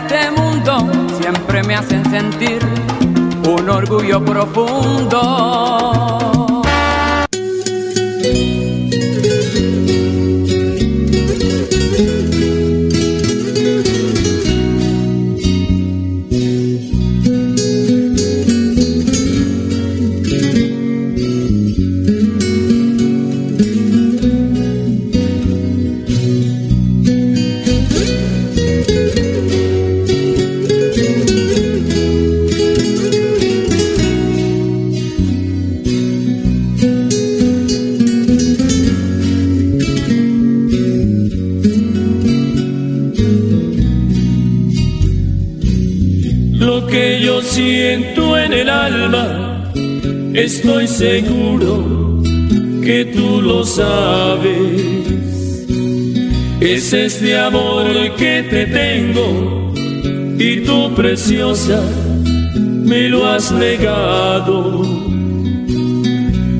este mundo siempre me hacen sentir un orgullo profundo. Lo que yo siento en el alma, estoy seguro que tú lo sabes. Es este amor que te tengo y tú preciosa me lo has negado.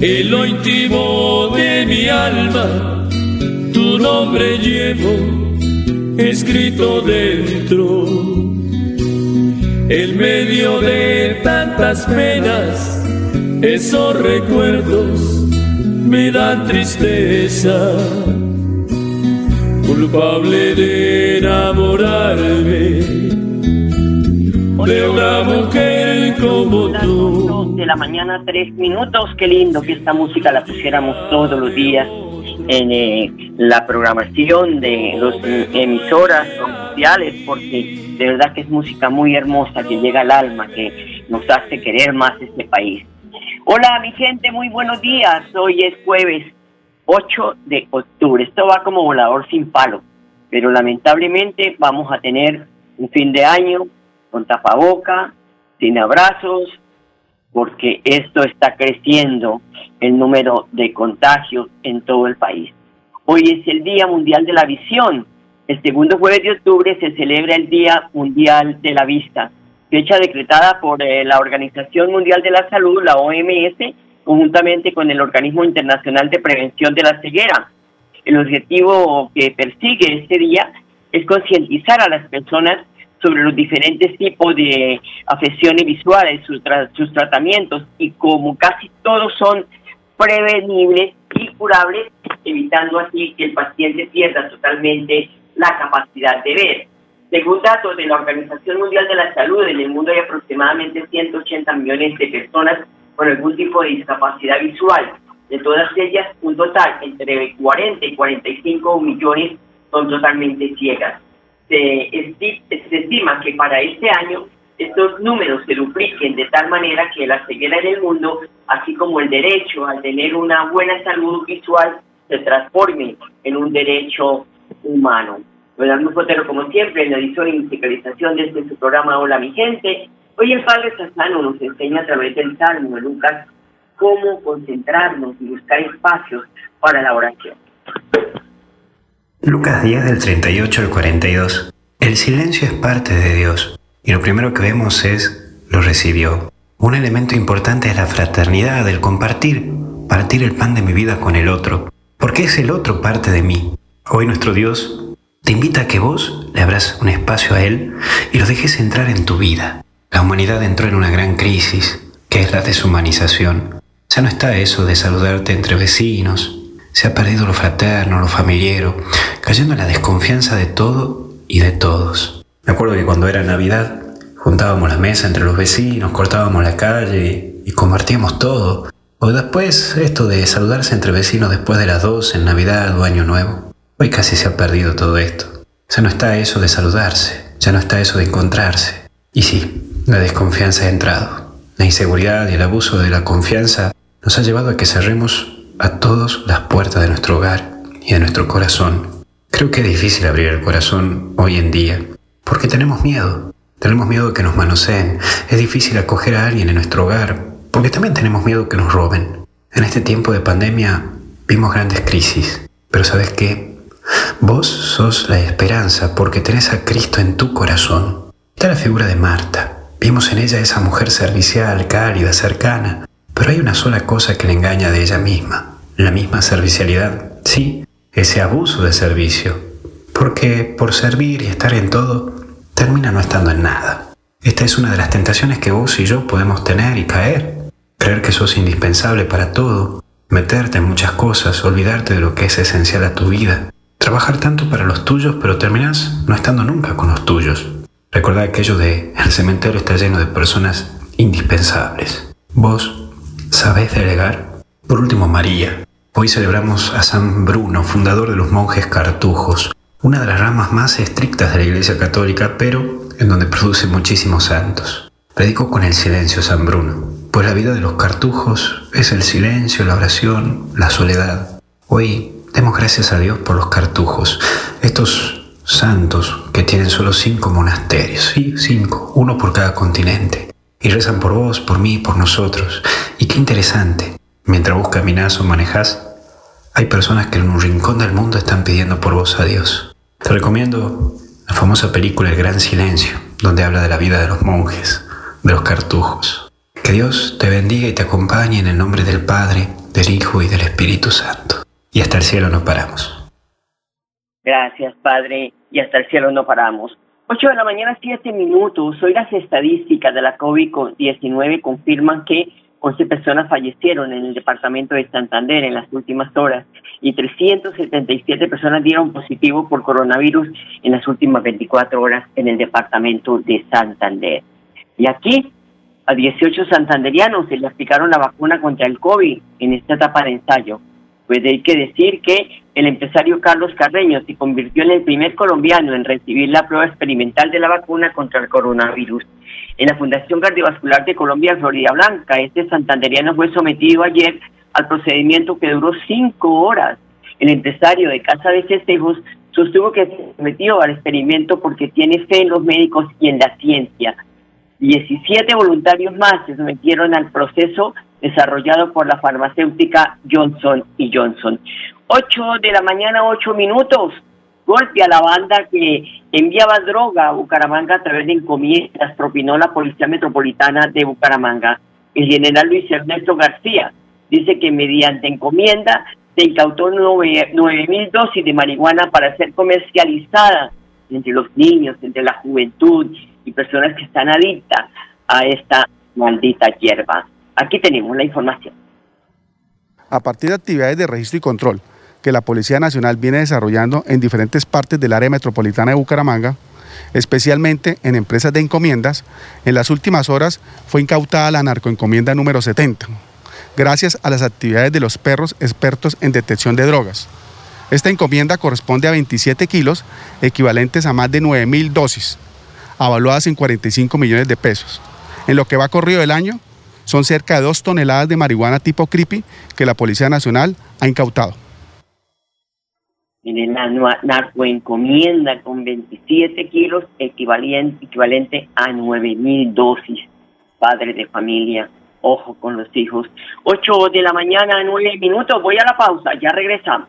En lo íntimo de mi alma, tu nombre llevo escrito dentro. En medio de tantas penas, esos recuerdos me dan tristeza. Culpable de enamorarme de una mujer como tú. De la mañana, tres minutos. Qué lindo que esta música la pusiéramos todos los días en eh, la programación de las emisoras sociales, porque de verdad que es música muy hermosa que llega al alma, que nos hace querer más este país. Hola, mi gente, muy buenos días. Hoy es jueves 8 de octubre. Esto va como volador sin palo, pero lamentablemente vamos a tener un fin de año con tapaboca, sin abrazos, porque esto está creciendo el número de contagios en todo el país. Hoy es el Día Mundial de la Visión. El segundo jueves de octubre se celebra el Día Mundial de la Vista, fecha decretada por eh, la Organización Mundial de la Salud, la OMS, conjuntamente con el Organismo Internacional de Prevención de la Ceguera. El objetivo que persigue este día es concientizar a las personas sobre los diferentes tipos de afecciones visuales, sus, tra- sus tratamientos y como casi todos son prevenibles y curables, evitando así que el paciente pierda totalmente la capacidad de ver. Según datos de la Organización Mundial de la Salud, en el mundo hay aproximadamente 180 millones de personas con algún tipo de discapacidad visual. De todas ellas, un total entre 40 y 45 millones son totalmente ciegas. Se, se estima que para este año estos números se dupliquen de tal manera que la ceguera en el mundo, así como el derecho a tener una buena salud visual, se transforme en un derecho humano. Leonardo Fotero, como siempre, en la edición y musicalización de este su programa Hola mi gente. Hoy el Padre Sassano nos enseña a través del Salmo de Lucas cómo concentrarnos y buscar espacios para la oración. Lucas 10 del 38 al 42. El silencio es parte de Dios y lo primero que vemos es lo recibió. Un elemento importante es la fraternidad, el compartir, partir el pan de mi vida con el otro, porque es el otro parte de mí. Hoy nuestro Dios te invita a que vos le abras un espacio a Él y lo dejes entrar en tu vida. La humanidad entró en una gran crisis, que es la deshumanización. Ya no está eso de saludarte entre vecinos, se ha perdido lo fraterno, lo familiero, cayendo en la desconfianza de todo y de todos. Me acuerdo que cuando era Navidad juntábamos la mesa entre los vecinos, cortábamos la calle y, compartíamos todo. O después esto de saludarse entre vecinos después de las dos en Navidad o Año Nuevo. Hoy casi se ha perdido todo esto. Ya no está eso de saludarse, ya no está eso de encontrarse. Y sí, la desconfianza ha entrado. La inseguridad y el abuso de la confianza nos ha llevado a que cerremos a todos las puertas de nuestro hogar y de nuestro corazón. Creo que es difícil abrir el corazón hoy en día, porque tenemos miedo. Tenemos miedo de que nos manoseen. Es difícil acoger a alguien en nuestro hogar, porque también tenemos miedo que nos roben. En este tiempo de pandemia vimos grandes crisis, pero ¿sabes qué? Vos sos la esperanza porque tenés a Cristo en tu corazón. Está la figura de Marta. Vimos en ella esa mujer servicial, cálida, cercana, pero hay una sola cosa que le engaña de ella misma, la misma servicialidad. Sí, ese abuso de servicio, porque por servir y estar en todo, termina no estando en nada. Esta es una de las tentaciones que vos y yo podemos tener y caer. Creer que sos indispensable para todo, meterte en muchas cosas, olvidarte de lo que es esencial a tu vida, trabajar tanto para los tuyos, pero terminás no estando nunca con los tuyos. Recordad aquello de el cementerio está lleno de personas indispensables. ¿Vos sabés delegar? Por último, María, Hoy celebramos a San Bruno, fundador de los monjes cartujos, una de las ramas más estrictas de la Iglesia Católica, pero en donde produce muchísimos santos. Predico con el silencio San Bruno, pues la vida de los cartujos es el silencio, la oración, la soledad. Hoy demos gracias a Dios por los cartujos, estos santos que tienen solo cinco monasterios, sí, cinco, uno por cada continente, y rezan por vos, por mí, por nosotros. Y qué interesante, Mientras vos caminás o manejás, hay personas que en un rincón del mundo están pidiendo por vos a Dios. Te recomiendo la famosa película El Gran Silencio, donde habla de la vida de los monjes, de los cartujos. Que Dios te bendiga y te acompañe en el nombre del Padre, del Hijo y del Espíritu Santo. Y hasta el cielo no paramos. Gracias, Padre, y hasta el cielo no paramos. 8 de la mañana, 7 minutos. Hoy las estadísticas de la COVID-19 confirman que 11 personas fallecieron en el departamento de Santander en las últimas horas y 377 personas dieron positivo por coronavirus en las últimas 24 horas en el departamento de Santander. Y aquí a 18 santanderianos se le aplicaron la vacuna contra el COVID en esta etapa de ensayo. Pues hay que decir que el empresario Carlos Carreño se convirtió en el primer colombiano en recibir la prueba experimental de la vacuna contra el coronavirus en la Fundación Cardiovascular de Colombia, Florida Blanca. Este santanderiano fue sometido ayer al procedimiento que duró cinco horas. El empresario de Casa de Festejos sostuvo que se sometió al experimento porque tiene fe en los médicos y en la ciencia. 17 voluntarios más se sometieron al proceso desarrollado por la farmacéutica Johnson y Johnson. 8 de la mañana, 8 minutos golpe a la banda que enviaba droga a Bucaramanga a través de encomiendas, propinó la Policía Metropolitana de Bucaramanga. El general Luis Ernesto García dice que mediante encomienda se incautó nueve mil dosis de marihuana para ser comercializada entre los niños, entre la juventud y personas que están adictas a esta maldita hierba. Aquí tenemos la información. A partir de actividades de registro y control, que la Policía Nacional viene desarrollando en diferentes partes del área metropolitana de Bucaramanga, especialmente en empresas de encomiendas, en las últimas horas fue incautada la narcoencomienda número 70, gracias a las actividades de los perros expertos en detección de drogas. Esta encomienda corresponde a 27 kilos, equivalentes a más de 9 mil dosis, avaluadas en 45 millones de pesos. En lo que va corrido el año, son cerca de 2 toneladas de marihuana tipo creepy que la Policía Nacional ha incautado en la narcoencomienda con 27 kilos, equivalente, equivalente a 9 mil dosis. Padre de familia, ojo con los hijos. 8 de la mañana, 9 minutos, voy a la pausa, ya regresamos.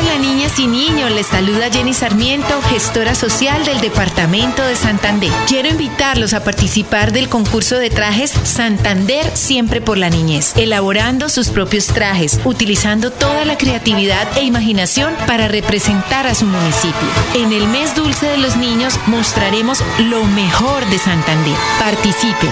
Hola, niñas y niños. Les saluda Jenny Sarmiento, gestora social del Departamento de Santander. Quiero invitarlos a participar del concurso de trajes Santander siempre por la niñez, elaborando sus propios trajes, utilizando toda la creatividad e imaginación para representar a su municipio. En el mes dulce de los niños mostraremos lo mejor de Santander. Participen.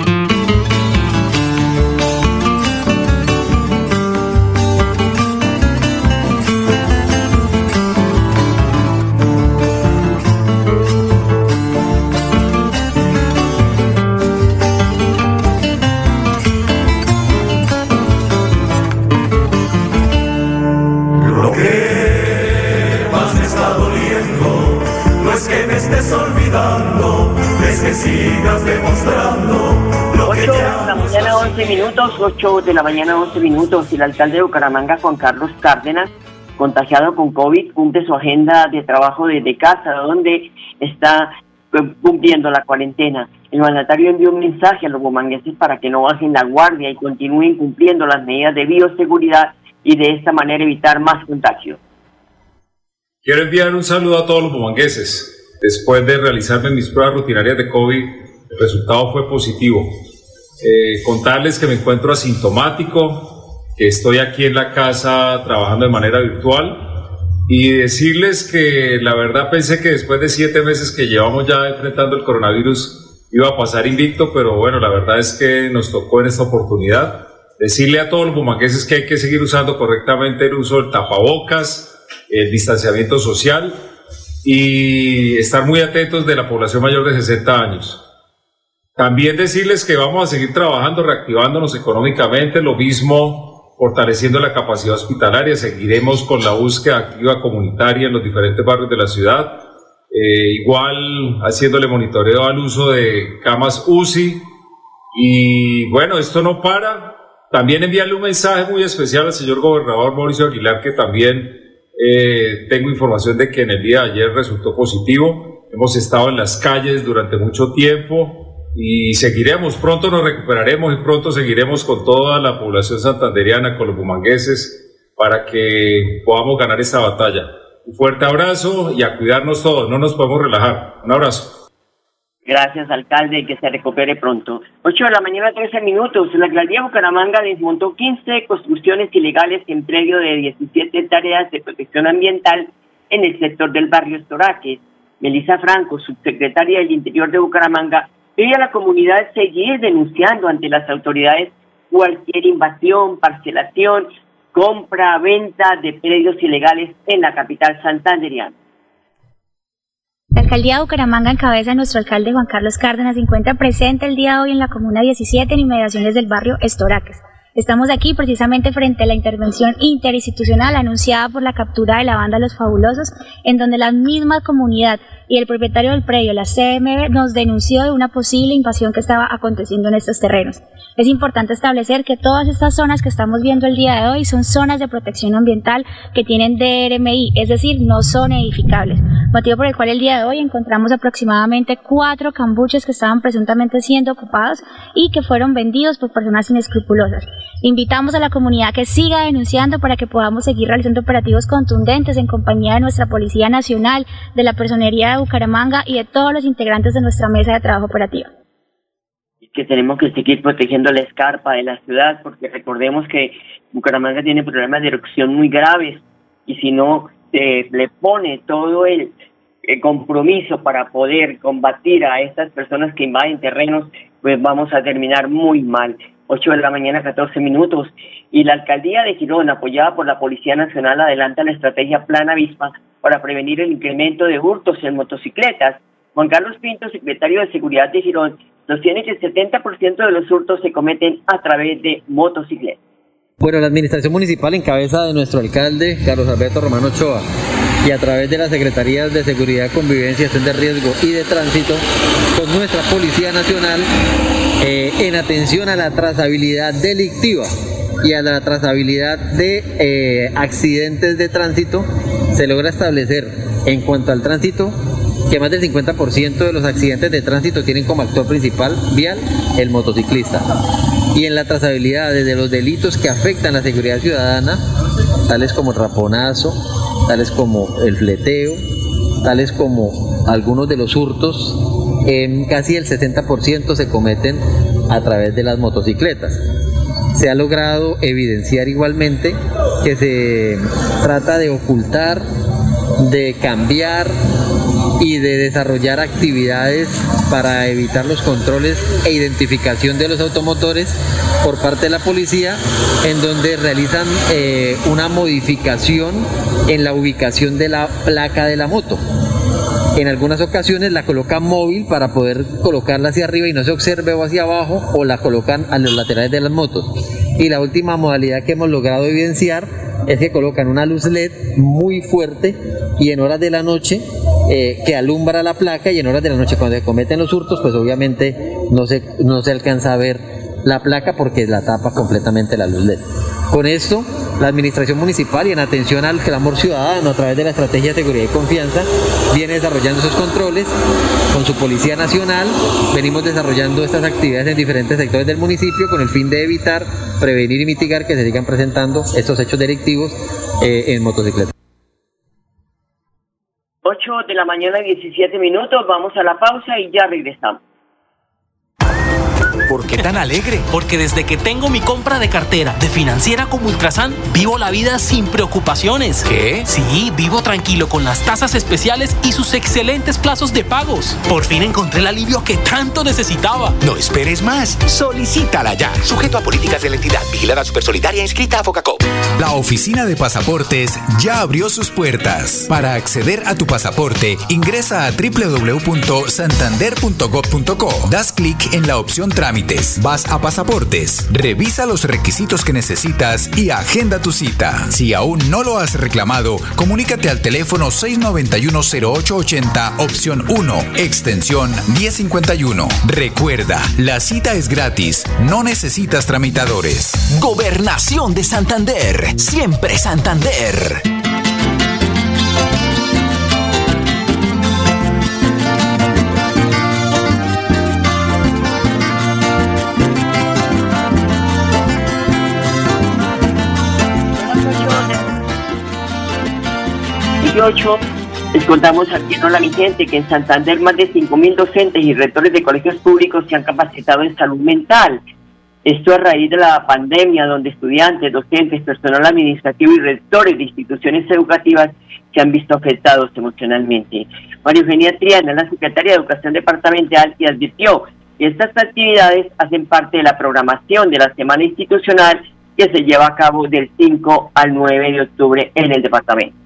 8 de la mañana 11 minutos. El alcalde de Bucaramanga, Juan Carlos Cárdenas, contagiado con COVID, cumple su agenda de trabajo desde casa, donde está eh, cumpliendo la cuarentena. El mandatario envió un mensaje a los bumangueses para que no bajen la guardia y continúen cumpliendo las medidas de bioseguridad y de esta manera evitar más contagios. Quiero enviar un saludo a todos los bumangueses. Después de realizarme mis pruebas rutinarias de COVID, el resultado fue positivo. Eh, contarles que me encuentro asintomático, que estoy aquí en la casa trabajando de manera virtual y decirles que la verdad pensé que después de siete meses que llevamos ya enfrentando el coronavirus iba a pasar invicto, pero bueno, la verdad es que nos tocó en esta oportunidad decirle a todos los bumangueses que hay que seguir usando correctamente el uso del tapabocas, el distanciamiento social y estar muy atentos de la población mayor de 60 años. También decirles que vamos a seguir trabajando, reactivándonos económicamente, lo mismo fortaleciendo la capacidad hospitalaria, seguiremos con la búsqueda activa comunitaria en los diferentes barrios de la ciudad, eh, igual haciéndole monitoreo al uso de camas UCI y bueno, esto no para. También enviarle un mensaje muy especial al señor gobernador Mauricio Aguilar, que también eh, tengo información de que en el día de ayer resultó positivo. Hemos estado en las calles durante mucho tiempo y seguiremos. Pronto nos recuperaremos y pronto seguiremos con toda la población santanderiana, con los bumangueses, para que podamos ganar esta batalla. Un fuerte abrazo y a cuidarnos todos. No nos podemos relajar. Un abrazo. Gracias, alcalde, que se recupere pronto. 8 de la mañana, 13 minutos. La alcaldía Bucaramanga desmontó 15 construcciones ilegales en predio de 17 tareas de protección ambiental en el sector del barrio Estoraques. Melissa Franco, subsecretaria del Interior de Bucaramanga, pide a la comunidad seguir denunciando ante las autoridades cualquier invasión, parcelación, compra, venta de predios ilegales en la capital santanderiana. La alcaldía de Bucaramanga, en cabeza de nuestro alcalde Juan Carlos Cárdenas, se encuentra presente el día de hoy en la comuna 17 en inmediaciones del barrio Estoraques. Estamos aquí precisamente frente a la intervención interinstitucional anunciada por la captura de la banda Los Fabulosos, en donde la misma comunidad y el propietario del predio, la CMB, nos denunció de una posible invasión que estaba aconteciendo en estos terrenos. Es importante establecer que todas estas zonas que estamos viendo el día de hoy son zonas de protección ambiental que tienen DRMI, es decir, no son edificables, motivo por el cual el día de hoy encontramos aproximadamente cuatro cambuches que estaban presuntamente siendo ocupados y que fueron vendidos por personas inescrupulosas. Invitamos a la comunidad que siga denunciando para que podamos seguir realizando operativos contundentes en compañía de nuestra Policía Nacional, de la Personería de Bucaramanga y de todos los integrantes de nuestra mesa de trabajo operativa que tenemos que seguir protegiendo la escarpa de la ciudad, porque recordemos que Bucaramanga tiene problemas de erupción muy graves y si no se le pone todo el, el, compromiso para poder combatir a estas personas que invaden terrenos, pues vamos a terminar muy mal. 8 de la mañana, 14 minutos. Y la alcaldía de Girón, apoyada por la Policía Nacional, adelanta la estrategia Plan Avispa para prevenir el incremento de hurtos en motocicletas. Juan Carlos Pinto, secretario de Seguridad de Girón, sostiene que el 70% de los hurtos se cometen a través de motocicletas. Bueno, la administración municipal en cabeza de nuestro alcalde, Carlos Alberto Romano Ochoa, y a través de las Secretarías de Seguridad, Convivencia, Gestión de Riesgo y de Tránsito, con nuestra Policía Nacional, eh, en atención a la trazabilidad delictiva y a la trazabilidad de eh, accidentes de tránsito, se logra establecer en cuanto al tránsito que más del 50% de los accidentes de tránsito tienen como actor principal vial el motociclista. y en la trazabilidad desde los delitos que afectan la seguridad ciudadana, tales como el raponazo, tales como el fleteo, tales como algunos de los hurtos, en casi el 60% se cometen a través de las motocicletas. Se ha logrado evidenciar igualmente que se trata de ocultar, de cambiar y de desarrollar actividades para evitar los controles e identificación de los automotores por parte de la policía, en donde realizan eh, una modificación en la ubicación de la placa de la moto. En algunas ocasiones la colocan móvil para poder colocarla hacia arriba y no se observe o hacia abajo o la colocan a los laterales de las motos. Y la última modalidad que hemos logrado evidenciar es que colocan una luz LED muy fuerte y en horas de la noche eh, que alumbra la placa y en horas de la noche cuando se cometen los hurtos pues obviamente no se, no se alcanza a ver la placa porque la tapa completamente la luz LED. Con esto, la administración municipal y en atención al clamor ciudadano a través de la estrategia de seguridad y confianza, viene desarrollando esos controles con su Policía Nacional. Venimos desarrollando estas actividades en diferentes sectores del municipio con el fin de evitar, prevenir y mitigar que se sigan presentando estos hechos delictivos eh, en motocicletas. 8 de la mañana, 17 minutos. Vamos a la pausa y ya regresamos. ¿Por qué tan alegre? Porque desde que tengo mi compra de cartera de financiera como Ultrasan, vivo la vida sin preocupaciones. ¿Qué? Sí, vivo tranquilo con las tasas especiales y sus excelentes plazos de pagos. Por fin encontré el alivio que tanto necesitaba. No esperes más. Solicítala ya. Sujeto a políticas de la entidad. Vigilada Supersolidaria inscrita a Focacop. La oficina de pasaportes ya abrió sus puertas. Para acceder a tu pasaporte, ingresa a www.santander.gov.co. Das clic en la opción trámite Vas a Pasaportes, revisa los requisitos que necesitas y agenda tu cita. Si aún no lo has reclamado, comunícate al teléfono 691-0880, opción 1, extensión 1051. Recuerda, la cita es gratis, no necesitas tramitadores. Gobernación de Santander, siempre Santander. 18 les contamos aquí en Hola Gente que en Santander más de 5.000 docentes y rectores de colegios públicos se han capacitado en salud mental. Esto a raíz de la pandemia, donde estudiantes, docentes, personal administrativo y rectores de instituciones educativas se han visto afectados emocionalmente. María Eugenia Triana, la secretaria de Educación Departamental, y advirtió que estas actividades hacen parte de la programación de la Semana Institucional que se lleva a cabo del 5 al 9 de octubre en el departamento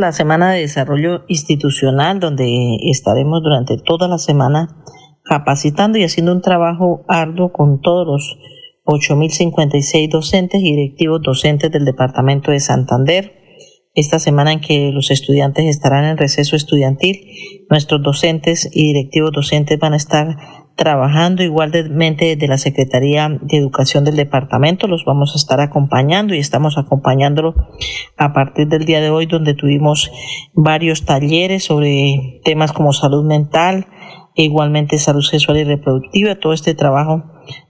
la Semana de Desarrollo Institucional, donde estaremos durante toda la semana capacitando y haciendo un trabajo arduo con todos los 8.056 docentes y directivos docentes del Departamento de Santander. Esta semana en que los estudiantes estarán en receso estudiantil, nuestros docentes y directivos docentes van a estar trabajando igualmente desde la Secretaría de Educación del departamento. Los vamos a estar acompañando y estamos acompañándolo a partir del día de hoy donde tuvimos varios talleres sobre temas como salud mental e igualmente salud sexual y reproductiva, todo este trabajo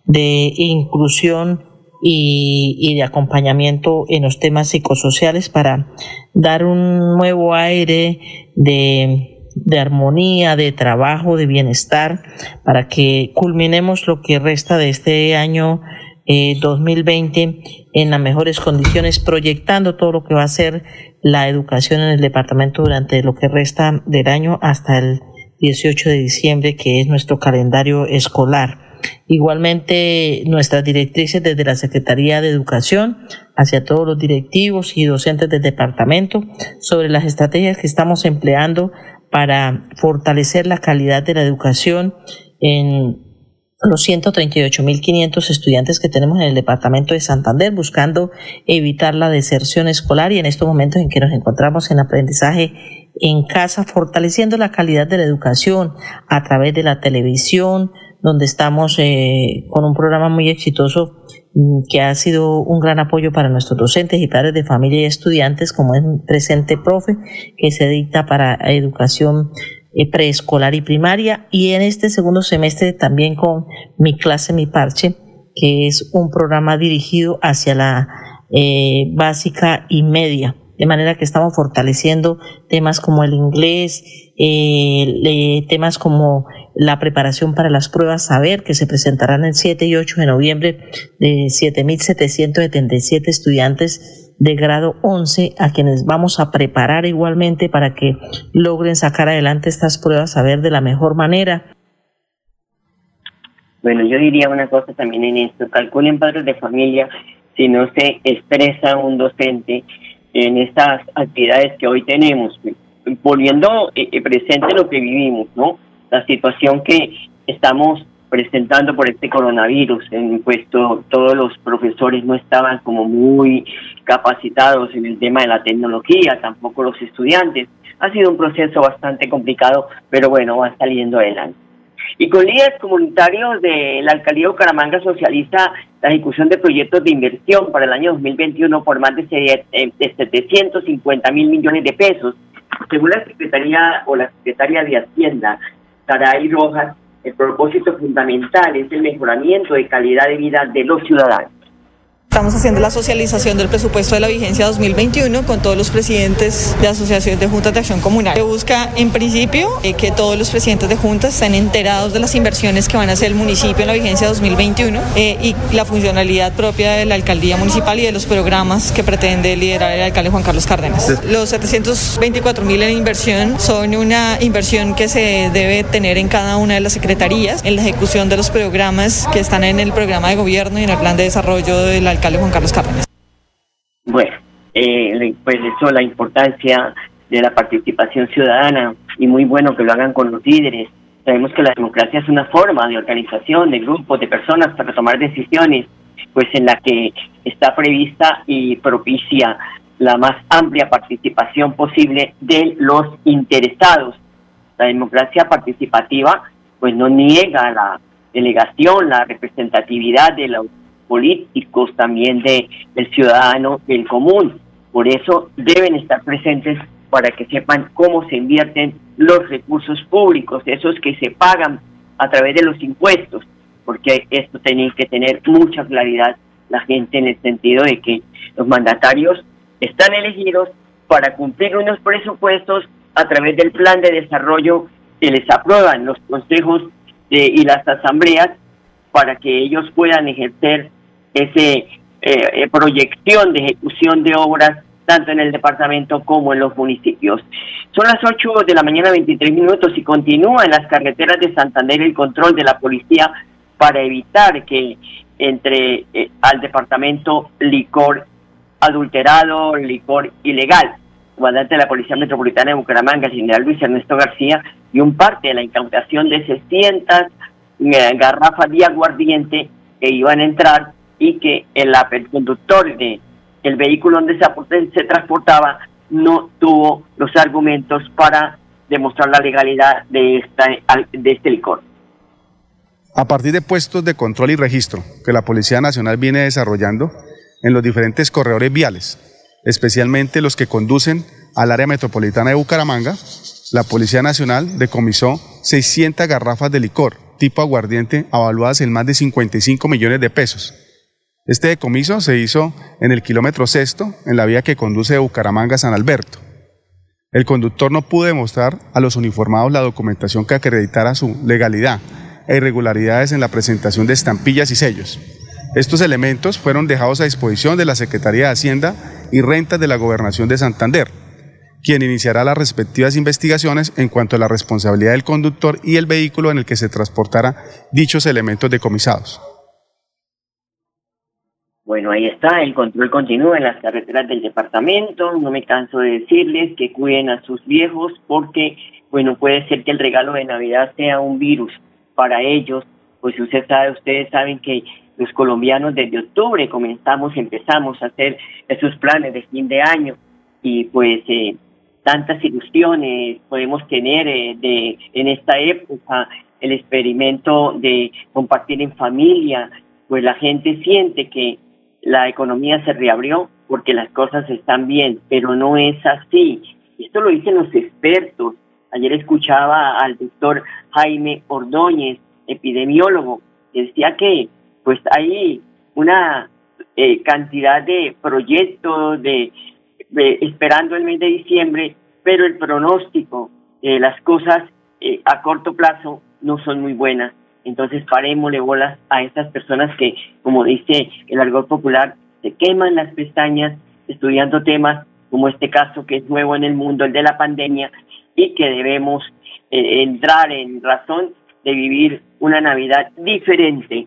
de inclusión y, y, de acompañamiento en los temas psicosociales para dar un nuevo aire de de armonía, de trabajo, de bienestar, para que culminemos lo que resta de este año 2020 eh, en las mejores condiciones, proyectando todo lo que va a ser la educación en el departamento durante lo que resta del año hasta el 18 de diciembre, que es nuestro calendario escolar. Igualmente, nuestras directrices desde la Secretaría de Educación hacia todos los directivos y docentes del departamento sobre las estrategias que estamos empleando para fortalecer la calidad de la educación en los 138.500 estudiantes que tenemos en el departamento de Santander, buscando evitar la deserción escolar y en estos momentos en que nos encontramos en aprendizaje en casa, fortaleciendo la calidad de la educación a través de la televisión, donde estamos eh, con un programa muy exitoso que ha sido un gran apoyo para nuestros docentes y padres de familia y estudiantes, como es Presente Profe, que se dicta para educación eh, preescolar y primaria, y en este segundo semestre también con Mi clase, mi parche, que es un programa dirigido hacia la eh, básica y media. De manera que estamos fortaleciendo temas como el inglés, eh, temas como la preparación para las pruebas saber que se presentarán el 7 y 8 de noviembre de 7.777 estudiantes de grado 11 a quienes vamos a preparar igualmente para que logren sacar adelante estas pruebas saber de la mejor manera. Bueno, yo diría una cosa también en esto, calculen padres de familia si no se expresa un docente en estas actividades que hoy tenemos, poniendo eh, eh, presente lo que vivimos, ¿no? La situación que estamos presentando por este coronavirus, en puesto todos los profesores no estaban como muy capacitados en el tema de la tecnología, tampoco los estudiantes. Ha sido un proceso bastante complicado, pero bueno, va saliendo adelante. Y con líderes comunitarios de la alcaldía de Bucaramanga socialista la ejecución de proyectos de inversión para el año 2021 por más de, 750 mil millones de pesos. Según la Secretaría o la Secretaria de Hacienda, Saray Rojas, el propósito fundamental es el mejoramiento de calidad de vida de los ciudadanos. Estamos haciendo la socialización del presupuesto de la vigencia 2021 con todos los presidentes de asociaciones de juntas de acción comunal. Se busca, en principio, eh, que todos los presidentes de juntas estén enterados de las inversiones que van a hacer el municipio en la vigencia 2021 eh, y la funcionalidad propia de la alcaldía municipal y de los programas que pretende liderar el alcalde Juan Carlos Cárdenas. Los 724 mil en inversión son una inversión que se debe tener en cada una de las secretarías en la ejecución de los programas que están en el programa de gobierno y en el plan de desarrollo del alcalde Juan Carlos Cárdenas. Bueno, eh, pues eso, la importancia de la participación ciudadana y muy bueno que lo hagan con los líderes. Sabemos que la democracia es una forma de organización de grupos, de personas para tomar decisiones, pues en la que está prevista y propicia la más amplia participación posible de los interesados. La democracia participativa pues no niega la delegación, la representatividad de los políticos, también de, del ciudadano del común. Por eso deben estar presentes para que sepan cómo se invierten los recursos públicos, esos que se pagan a través de los impuestos, porque esto tiene que tener mucha claridad la gente en el sentido de que los mandatarios están elegidos para cumplir unos presupuestos a través del plan de desarrollo que les aprueban los consejos y las asambleas para que ellos puedan ejercer esa eh, eh, proyección de ejecución de obras tanto en el departamento como en los municipios. Son las 8 de la mañana 23 minutos y continúa en las carreteras de Santander el control de la policía para evitar que entre eh, al departamento licor adulterado, licor ilegal. comandante de la Policía Metropolitana de Bucaramanga, el general Luis Ernesto García, y un parte de la incautación de 600 garrafas de aguardiente que iban a entrar y que el, conductor de el vehículo donde se, se transportaba no tuvo los argumentos para demostrar la legalidad de, esta, de este licor. A partir de puestos de control y registro que la Policía Nacional viene desarrollando en los diferentes corredores viales, especialmente los que conducen al área metropolitana de Bucaramanga, la Policía Nacional decomisó 600 garrafas de licor tipo aguardiente avaluadas en más de 55 millones de pesos este decomiso se hizo en el kilómetro sexto, en la vía que conduce de Bucaramanga a San Alberto. El conductor no pudo demostrar a los uniformados la documentación que acreditara su legalidad e irregularidades en la presentación de estampillas y sellos. Estos elementos fueron dejados a disposición de la Secretaría de Hacienda y Rentas de la Gobernación de Santander, quien iniciará las respectivas investigaciones en cuanto a la responsabilidad del conductor y el vehículo en el que se transportara dichos elementos decomisados. Bueno, ahí está, el control continúa en las carreteras del departamento. No me canso de decirles que cuiden a sus viejos porque, bueno, puede ser que el regalo de Navidad sea un virus para ellos. Pues usted sabe, ustedes saben que los colombianos desde octubre comenzamos, empezamos a hacer esos planes de fin de año y pues eh, tantas ilusiones podemos tener eh, de en esta época el experimento de compartir en familia, pues la gente siente que la economía se reabrió porque las cosas están bien, pero no es así. Esto lo dicen los expertos. Ayer escuchaba al doctor Jaime Ordóñez, epidemiólogo, que decía que pues hay una eh, cantidad de proyectos de, esperando el mes de diciembre, pero el pronóstico de las cosas eh, a corto plazo no son muy buenas. Entonces parémosle bolas a estas personas que, como dice el argot popular, se queman las pestañas estudiando temas como este caso que es nuevo en el mundo, el de la pandemia, y que debemos eh, entrar en razón de vivir una Navidad diferente.